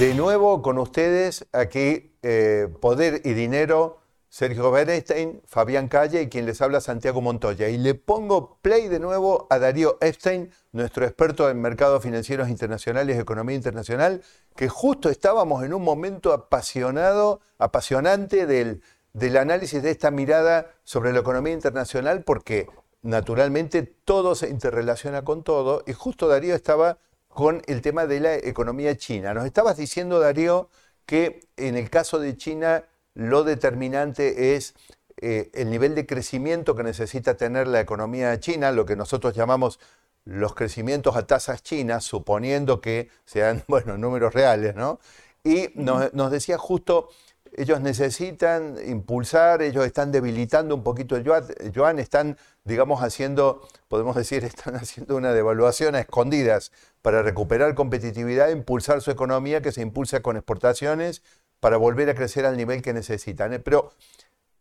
De nuevo con ustedes aquí eh, Poder y Dinero, Sergio Bernstein, Fabián Calle y quien les habla Santiago Montoya. Y le pongo play de nuevo a Darío Epstein, nuestro experto en mercados financieros internacionales y economía internacional, que justo estábamos en un momento apasionado, apasionante del, del análisis de esta mirada sobre la economía internacional, porque naturalmente todo se interrelaciona con todo. Y justo Darío estaba con el tema de la economía china. Nos estabas diciendo, Darío, que en el caso de China lo determinante es eh, el nivel de crecimiento que necesita tener la economía china, lo que nosotros llamamos los crecimientos a tasas chinas, suponiendo que sean, bueno, números reales, ¿no? Y nos, nos decía justo ellos necesitan impulsar, ellos están debilitando un poquito el yuan, están, digamos, haciendo, podemos decir, están haciendo una devaluación a escondidas para recuperar competitividad, impulsar su economía que se impulsa con exportaciones para volver a crecer al nivel que necesitan. ¿eh? Pero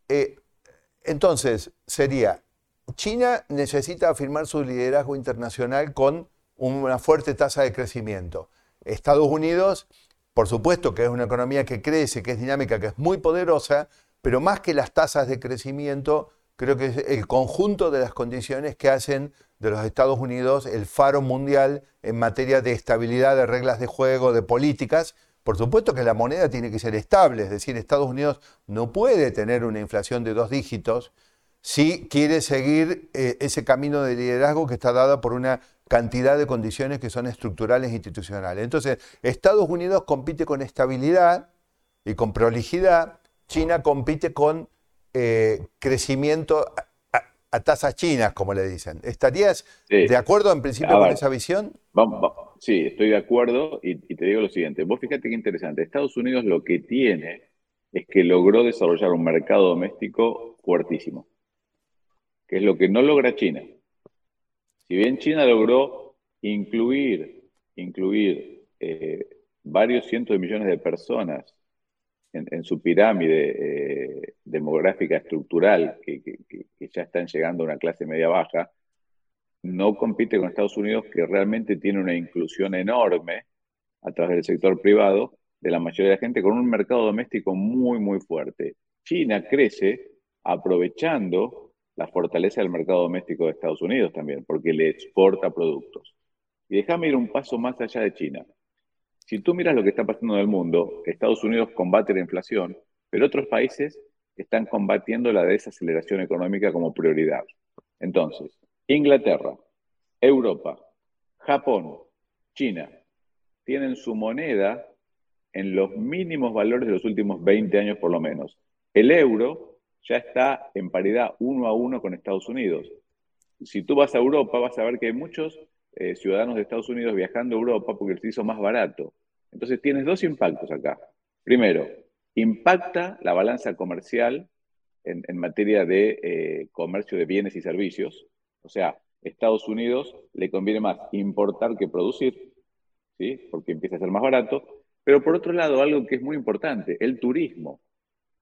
eh, entonces sería, China necesita afirmar su liderazgo internacional con una fuerte tasa de crecimiento. Estados Unidos por supuesto que es una economía que crece, que es dinámica, que es muy poderosa, pero más que las tasas de crecimiento, creo que es el conjunto de las condiciones que hacen de los Estados Unidos el faro mundial en materia de estabilidad, de reglas de juego, de políticas. Por supuesto que la moneda tiene que ser estable, es decir, Estados Unidos no puede tener una inflación de dos dígitos si quiere seguir eh, ese camino de liderazgo que está dado por una cantidad de condiciones que son estructurales e institucionales. Entonces, Estados Unidos compite con estabilidad y con prolijidad, China compite con eh, crecimiento a, tasas chinas, como le dicen. ¿Estarías de acuerdo en principio con esa visión? Sí, estoy de acuerdo y, y te digo lo siguiente. Vos fíjate qué interesante. Estados Unidos lo que tiene es que logró desarrollar un mercado doméstico fuertísimo, que es lo que no logra China. Si bien China logró incluir, incluir eh, varios cientos de millones de personas en, su pirámide eh, demográfica estructural, que, ya están llegando a una clase media baja, no compite con Estados Unidos, que realmente tiene una inclusión enorme a través del sector privado de la mayoría de la gente, con un mercado doméstico muy, muy fuerte. China crece aprovechando la fortaleza del mercado doméstico de Estados Unidos también, porque le exporta productos. Y déjame ir un paso más allá de China. Si tú miras lo que está pasando en el mundo, Estados Unidos combate la inflación, pero otros países están combatiendo la desaceleración económica como prioridad. Entonces, Inglaterra, Europa, Japón, China, tienen su moneda en los mínimos valores de los últimos 20 años por lo menos. El euro ya está en paridad uno a uno con Estados Unidos. Si tú vas a Europa, vas a ver que hay muchos eh, ciudadanos de Estados Unidos viajando a Europa porque se hizo más barato. Entonces tienes dos impactos acá. Primero, impacta la balanza comercial en, materia de eh, comercio de bienes y servicios. O sea, Estados Unidos le conviene más importar que producir, ¿sí? porque empieza a ser más barato. Pero por otro lado, algo que es muy importante, el turismo.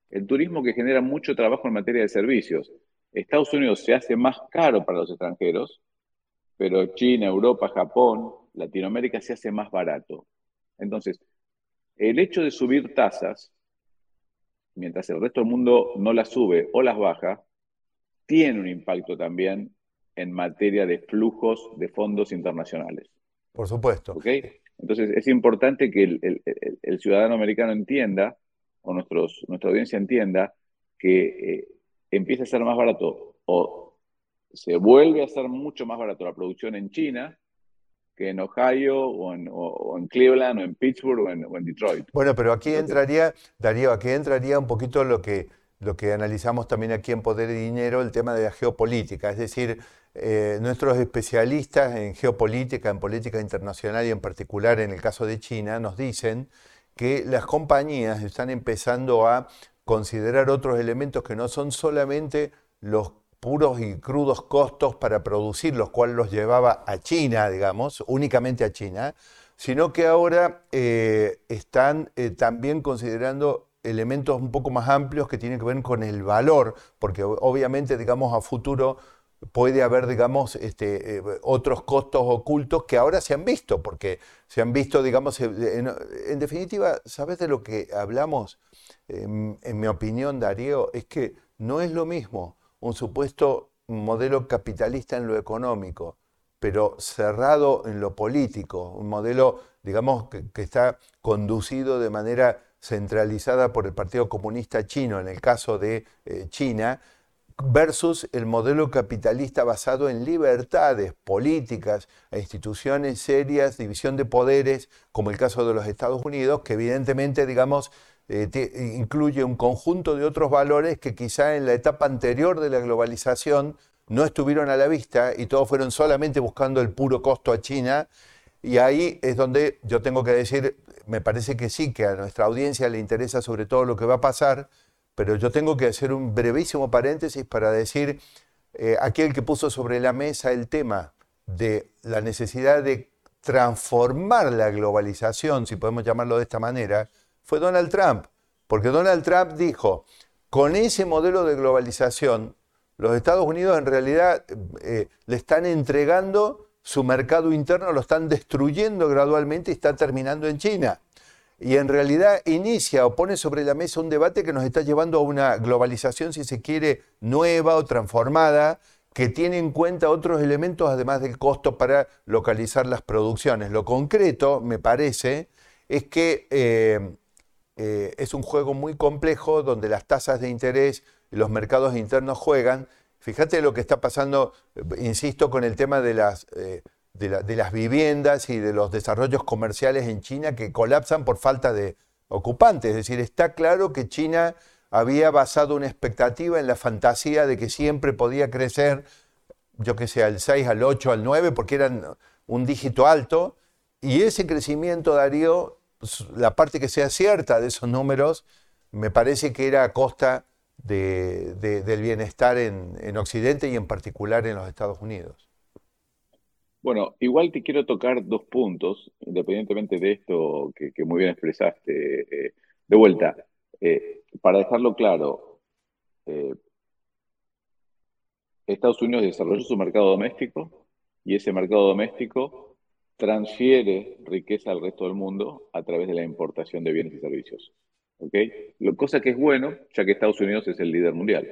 El turismo que genera mucho trabajo en materia de servicios. Estados Unidos se hace más caro para los extranjeros, pero China, Europa, Japón, Latinoamérica se hace más barato. Entonces, el hecho de subir tasas, mientras el resto del mundo no las sube o las baja, tiene un impacto también en materia de flujos de fondos internacionales. Por supuesto. Entonces, es importante que el ciudadano americano entienda o nuestros, nuestra audiencia entienda que eh, empieza a ser más barato o se vuelve a ser mucho más barato la producción en China que en Ohio o en, Cleveland o en Pittsburgh o en, Detroit. Bueno, pero aquí entraría, Darío, aquí entraría un poquito lo que, lo que analizamos también aquí en Poder y Dinero, el tema de la geopolítica. Es decir, eh, nuestros especialistas en geopolítica, en política internacional y en particular en el caso de China, nos dicen que las compañías están empezando a considerar otros elementos que no son solamente los puros y crudos costos para producir, los cuales los llevaba a China, digamos, únicamente a China, sino que ahora eh, están eh, también considerando elementos un poco más amplios que tienen que ver con el valor, porque obviamente, digamos, a futuro puede haber, digamos, este, eh, otros costos ocultos que ahora se han visto, porque se han visto, digamos, en, definitiva, ¿sabes de lo que hablamos? en mi opinión, Darío, es que no es lo mismo un supuesto modelo capitalista en lo económico, pero cerrado en lo político, un modelo, digamos, que, está conducido de manera centralizada por el Partido Comunista Chino, en el caso de eh, China, versus el modelo capitalista basado en libertades políticas e instituciones serias, división de poderes, como el caso de los Estados Unidos, que evidentemente, digamos, eh, incluye un conjunto de otros valores que quizá en la etapa anterior de la globalización no estuvieron a la vista y todos fueron solamente buscando el puro costo a China. Y ahí es donde yo tengo que decir, me parece que sí, que a nuestra audiencia le interesa sobre todo lo que va a pasar, pero yo tengo que hacer un brevísimo paréntesis para decir, eh, aquel que puso sobre la mesa el tema de la necesidad de transformar la globalización, si podemos llamarlo de esta manera, fue Donald Trump. Porque Donald Trump dijo, con ese modelo de globalización, los Estados Unidos en realidad eh, le están entregando su mercado interno, lo están destruyendo gradualmente y está terminando en China. Y en realidad inicia o pone sobre la mesa un debate que nos está llevando a una globalización, si se quiere, nueva o transformada, que tiene en cuenta otros elementos además del costo para localizar las producciones. Lo concreto, me parece, es que eh, eh, es un juego muy complejo donde las tasas de interés y los mercados internos juegan. Fíjate lo que está pasando, eh, insisto, con el tema de las, eh, de, las viviendas y de los desarrollos comerciales en China que colapsan por falta de ocupantes. Es decir, está claro que China había basado una expectativa en la fantasía de que siempre podía crecer, yo que sé, al 6, al 8, al 9, porque eran un dígito alto, y ese crecimiento, Darío, pues, la parte que sea cierta de esos números me parece que era a costa del bienestar en, Occidente y en particular en los Estados Unidos. Bueno, igual te quiero tocar dos puntos, independientemente de esto que, muy bien expresaste. Eh, de vuelta, eh, para dejarlo claro, eh, Estados Unidos desarrolló su mercado doméstico y ese mercado doméstico transfiere riqueza al resto del mundo a través de la importación de bienes y servicios. Lo, cosa que es bueno, ya que Estados Unidos es el líder mundial.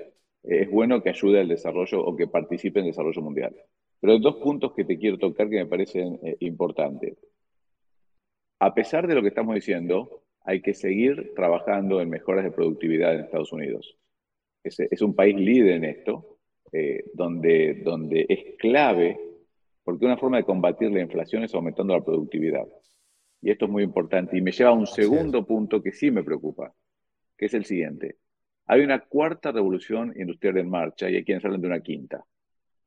Eh, es bueno que ayude al desarrollo o que participe en el desarrollo mundial. Pero dos puntos que te quiero tocar que me parecen eh, importantes. A pesar de lo que estamos diciendo, hay que seguir trabajando en mejoras de productividad en Estados Unidos. Es, es un país líder en esto, eh, donde, donde es clave porque una forma de combatir la inflación es aumentando la productividad. Y esto es muy importante. Y me lleva a un segundo punto que sí me preocupa, que es el siguiente. Hay una cuarta revolución industrial en marcha y hay quienes hablan de una quinta.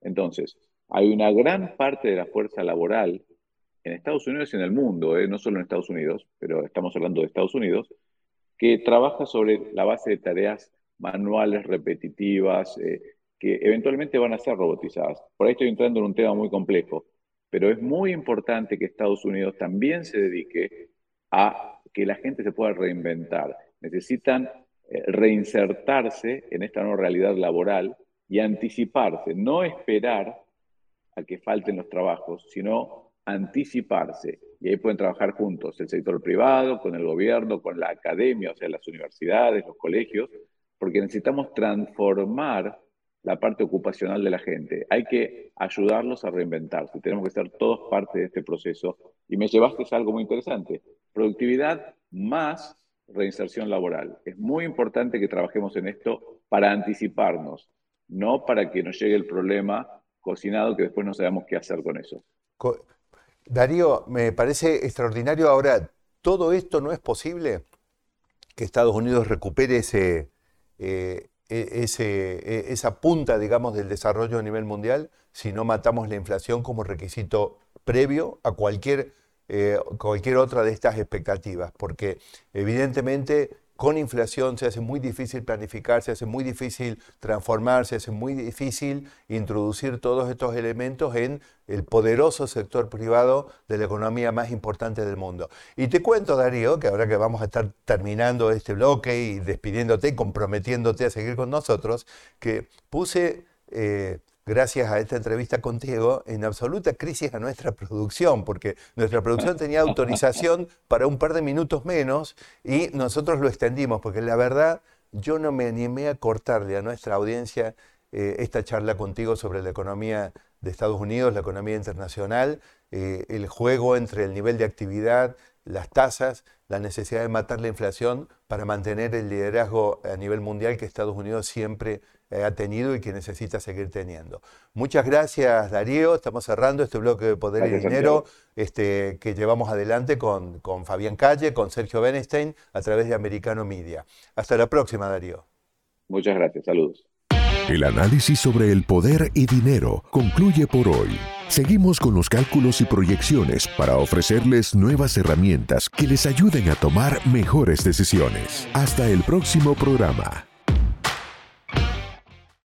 Entonces, hay una gran parte de la fuerza laboral en Estados Unidos y en el mundo, ¿eh? no solo en Estados Unidos, pero estamos hablando de Estados Unidos, que trabaja sobre la base de tareas manuales, repetitivas, eh, que eventualmente van a ser robotizadas. Por ahí estoy entrando en un tema muy complejo, pero es muy importante que Estados Unidos también se dedique a que la gente se pueda reinventar. Necesitan eh, reinsertarse en esta nueva realidad laboral y anticiparse, no esperar a que falten los trabajos, sino anticiparse. Y ahí pueden trabajar juntos el sector privado, con el gobierno, con la academia, o sea, las universidades, los colegios, porque necesitamos transformar la parte ocupacional de la gente. Hay que ayudarlos a reinventarse. Tenemos que ser todos parte de este proceso. Y me llevaste a algo muy interesante. Productividad más reinserción laboral. Es muy importante que trabajemos en esto para anticiparnos, no para que nos llegue el problema cocinado que después no sabemos qué hacer con eso. Darío, me parece extraordinario. Ahora, ¿todo esto no es posible? Que Estados Unidos recupere ese, eh, ese, e, esa punta, digamos, del desarrollo a nivel mundial si no matamos la inflación como requisito previo a cualquier eh, cualquier otra de estas expectativas, porque evidentemente con inflación se hace muy difícil planificar, se hace muy difícil transformar, se hace muy difícil introducir todos estos elementos en el poderoso sector privado de la economía más importante del mundo. Y te cuento, Darío, que ahora que vamos a estar terminando este bloque y despidiéndote, comprometiéndote a seguir con nosotros, que puse... Eh, gracias a esta entrevista contigo, en absoluta crisis a nuestra producción, porque nuestra producción tenía autorización para un par de minutos menos y nosotros lo extendimos, porque la verdad yo no me animé a cortarle a nuestra audiencia eh, esta charla contigo sobre la economía de Estados Unidos, la economía internacional, eh, el juego entre el nivel de actividad, las tasas, la necesidad de matar la inflación para mantener el liderazgo a nivel mundial que Estados Unidos siempre ha tenido y que necesita seguir teniendo. Muchas gracias, Darío. Estamos cerrando este bloque de Poder y Dinero este, que llevamos adelante con, con Fabián Calle, con Sergio Benestein, a través de Americano Media. Hasta la próxima, Darío. Muchas gracias. Saludos. El análisis sobre el poder y dinero concluye por hoy. Seguimos con los cálculos y proyecciones para ofrecerles nuevas herramientas que les ayuden a tomar mejores decisiones. Hasta el próximo programa.